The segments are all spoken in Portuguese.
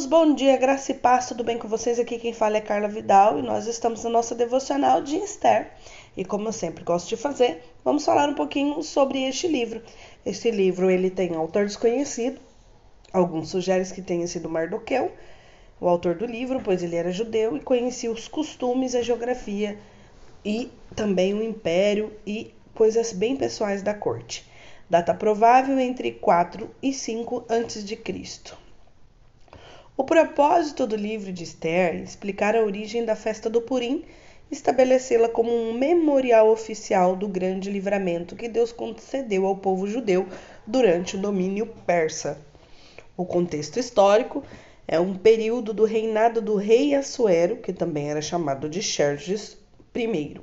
queridos, bom dia, graça e paz, tudo bem com vocês? Aqui quem fala é Carla Vidal e nós estamos na nossa devocional de Esther. E como eu sempre gosto de fazer, vamos falar um pouquinho sobre este livro. Este livro ele tem autor desconhecido, alguns sugerem que tenha sido Mardoqueu, o autor do livro, pois ele era judeu e conhecia os costumes, a geografia e também o império e coisas bem pessoais da corte. Data provável entre 4 e 5 a.C. O propósito do livro de Esther é explicar a origem da festa do Purim estabelecê-la como um memorial oficial do grande livramento que Deus concedeu ao povo judeu durante o domínio persa. O contexto histórico é um período do reinado do rei Assuero, que também era chamado de Xerxes I.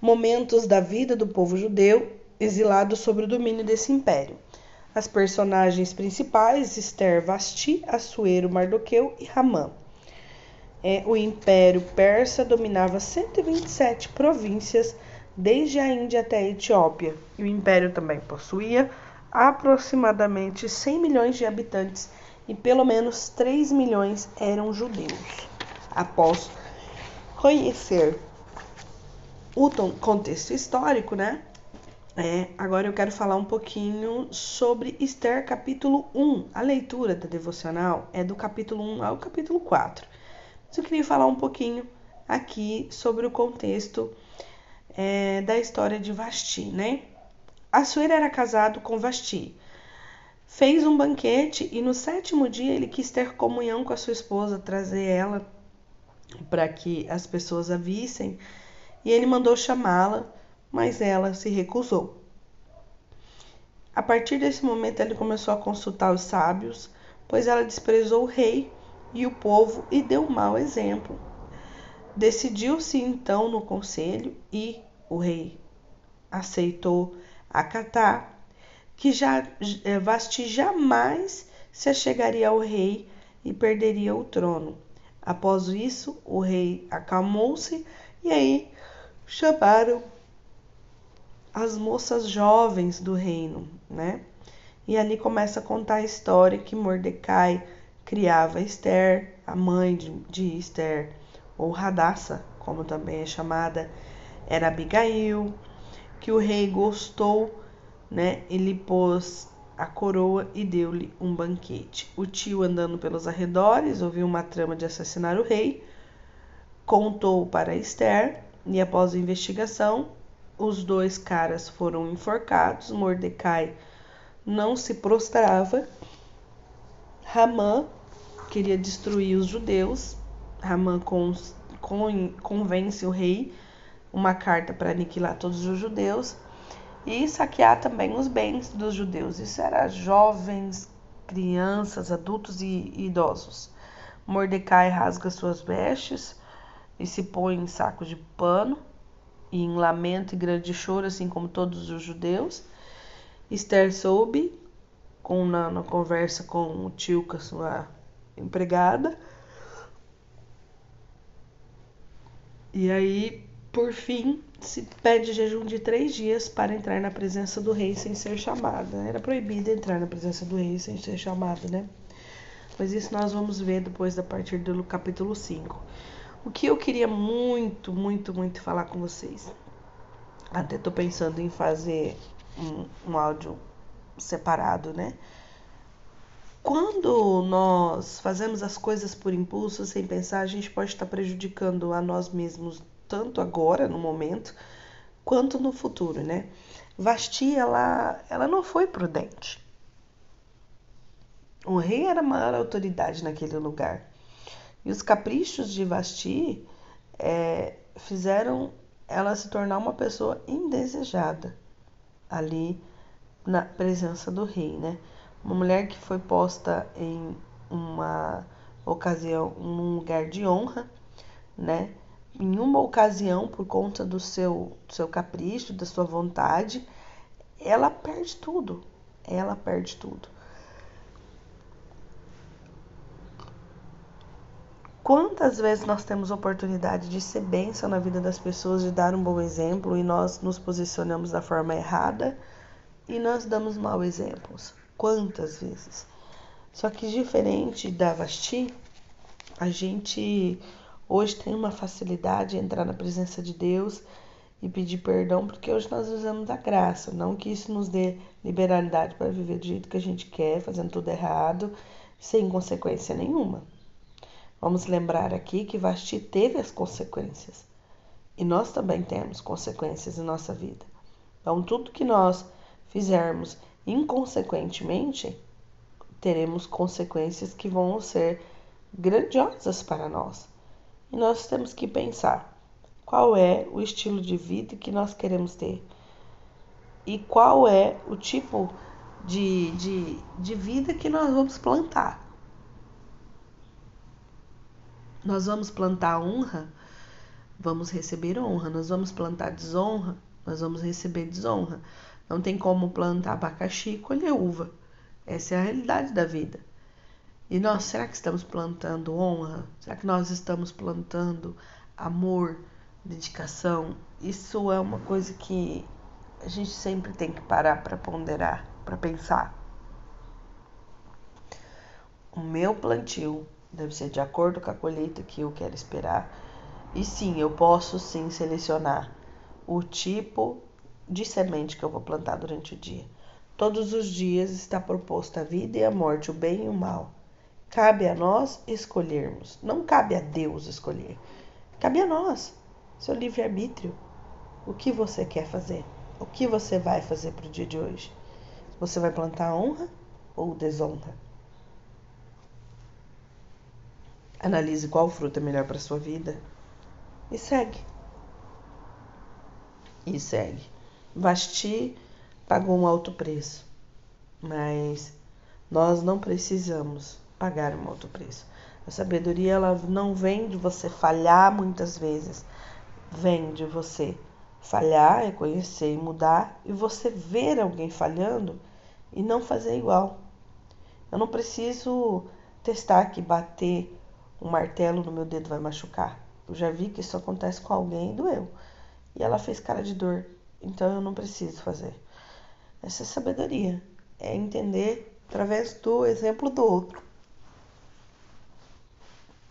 Momentos da vida do povo judeu exilado sob o domínio desse império. As personagens principais, Esther, Vasti, Assuero, Mardoqueu e Ramã. É, o Império Persa dominava 127 províncias, desde a Índia até a Etiópia. E o Império também possuía aproximadamente 100 milhões de habitantes e pelo menos 3 milhões eram judeus. Após conhecer o contexto histórico, né? É, agora eu quero falar um pouquinho sobre Esther, capítulo 1. A leitura da devocional é do capítulo 1 ao capítulo 4. Mas eu queria falar um pouquinho aqui sobre o contexto é, da história de Vasti, né? Assuero era casado com Vasti. Fez um banquete e no sétimo dia ele quis ter comunhão com a sua esposa, trazer ela para que as pessoas a vissem. E ele mandou chamá-la mas ela se recusou. A partir desse momento, ele começou a consultar os sábios, pois ela desprezou o rei e o povo e deu um mau exemplo. Decidiu-se então no conselho e o rei aceitou acatar que já eh, Vasti jamais se achegaria ao rei e perderia o trono. Após isso, o rei acalmou-se e aí chamaram as moças jovens do reino, né? E ali começa a contar a história que Mordecai criava Esther, a mãe de, de Esther, ou Radassa, como também é chamada, era Abigail, que o rei gostou, né? Ele pôs a coroa e deu-lhe um banquete. O tio, andando pelos arredores, ouviu uma trama de assassinar o rei, contou para Esther e, após a investigação, os dois caras foram enforcados. Mordecai não se prostrava. Ramã queria destruir os judeus. Ramã con, con, convence o rei uma carta para aniquilar todos os judeus e saquear também os bens dos judeus. Isso era jovens, crianças, adultos e idosos. Mordecai rasga suas vestes e se põe em saco de pano e em lamento e grande choro, assim como todos os judeus. Esther soube, com, na, na conversa com o tio, com a sua empregada. E aí, por fim, se pede jejum de três dias para entrar na presença do rei sem ser chamada. Era proibido entrar na presença do rei sem ser chamada, né? Mas isso nós vamos ver depois a partir do capítulo 5. O que eu queria muito, muito, muito falar com vocês. Até tô pensando em fazer um, um áudio separado, né? Quando nós fazemos as coisas por impulso, sem pensar, a gente pode estar prejudicando a nós mesmos, tanto agora, no momento, quanto no futuro, né? Vasti, ela, ela não foi prudente. O rei era a maior autoridade naquele lugar. E os caprichos de Vasti é, fizeram ela se tornar uma pessoa indesejada ali na presença do rei, né? Uma mulher que foi posta em uma ocasião, num lugar de honra, né? Em uma ocasião, por conta do seu, do seu capricho, da sua vontade, ela perde tudo. Ela perde tudo. Quantas vezes nós temos oportunidade de ser bênção na vida das pessoas, de dar um bom exemplo e nós nos posicionamos da forma errada e nós damos maus exemplos? Quantas vezes? Só que diferente da Vasti, a gente hoje tem uma facilidade em entrar na presença de Deus e pedir perdão, porque hoje nós usamos a graça, não que isso nos dê liberalidade para viver do jeito que a gente quer, fazendo tudo errado, sem consequência nenhuma. Vamos lembrar aqui que Vasti teve as consequências. E nós também temos consequências em nossa vida. Então, tudo que nós fizermos inconsequentemente, teremos consequências que vão ser grandiosas para nós. E nós temos que pensar qual é o estilo de vida que nós queremos ter e qual é o tipo de, de, de vida que nós vamos plantar. Nós vamos plantar honra, vamos receber honra. Nós vamos plantar desonra, nós vamos receber desonra. Não tem como plantar abacaxi e colher uva. Essa é a realidade da vida. E nós, será que estamos plantando honra? Será que nós estamos plantando amor, dedicação? Isso é uma coisa que a gente sempre tem que parar para ponderar, para pensar. O meu plantio deve ser de acordo com a colheita que eu quero esperar. E sim, eu posso sim selecionar o tipo de semente que eu vou plantar durante o dia. Todos os dias está proposta a vida e a morte, o bem e o mal. Cabe a nós escolhermos. Não cabe a Deus escolher. Cabe a nós, seu livre-arbítrio. O que você quer fazer? O que você vai fazer para o dia de hoje? Você vai plantar honra ou desonra? Analise qual fruto é melhor para sua vida e segue e segue. Vasti pagou um alto preço, mas nós não precisamos pagar um alto preço. A sabedoria ela não vem de você falhar muitas vezes, vem de você falhar, reconhecer e mudar e você ver alguém falhando e não fazer igual. Eu não preciso testar que bater um martelo no meu dedo vai machucar. Eu já vi que isso acontece com alguém e doeu. E ela fez cara de dor. Então eu não preciso fazer. Essa é sabedoria. É entender através do exemplo do outro.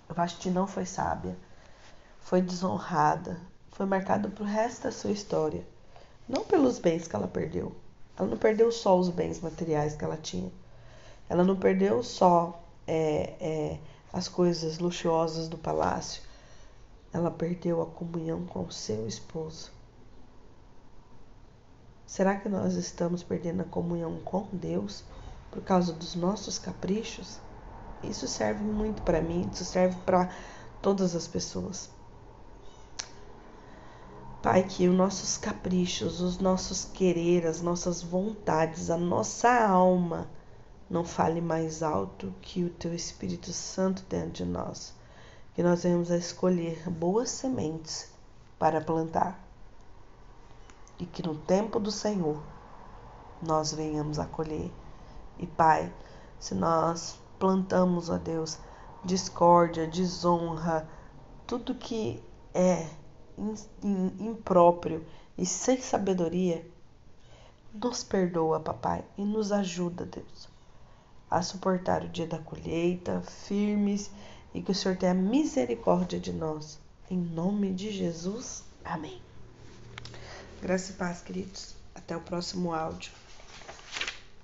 Vasti não foi sábia. Foi desonrada. Foi marcada pro resto da sua história. Não pelos bens que ela perdeu. Ela não perdeu só os bens materiais que ela tinha. Ela não perdeu só é, é, as coisas luxuosas do palácio ela perdeu a comunhão com seu esposo. Será que nós estamos perdendo a comunhão com Deus por causa dos nossos caprichos? Isso serve muito para mim, isso serve para todas as pessoas. Pai, que os nossos caprichos, os nossos querer, as nossas vontades, a nossa alma não fale mais alto que o Teu Espírito Santo dentro de nós que nós venhamos a escolher boas sementes para plantar e que no tempo do Senhor nós venhamos a colher. E Pai, se nós plantamos, ó Deus, discórdia, desonra, tudo que é impróprio e sem sabedoria, nos perdoa, papai, e nos ajuda, Deus, a suportar o dia da colheita, firmes e que o Senhor tenha misericórdia de nós. Em nome de Jesus. Amém. Graça e paz, queridos. Até o próximo áudio.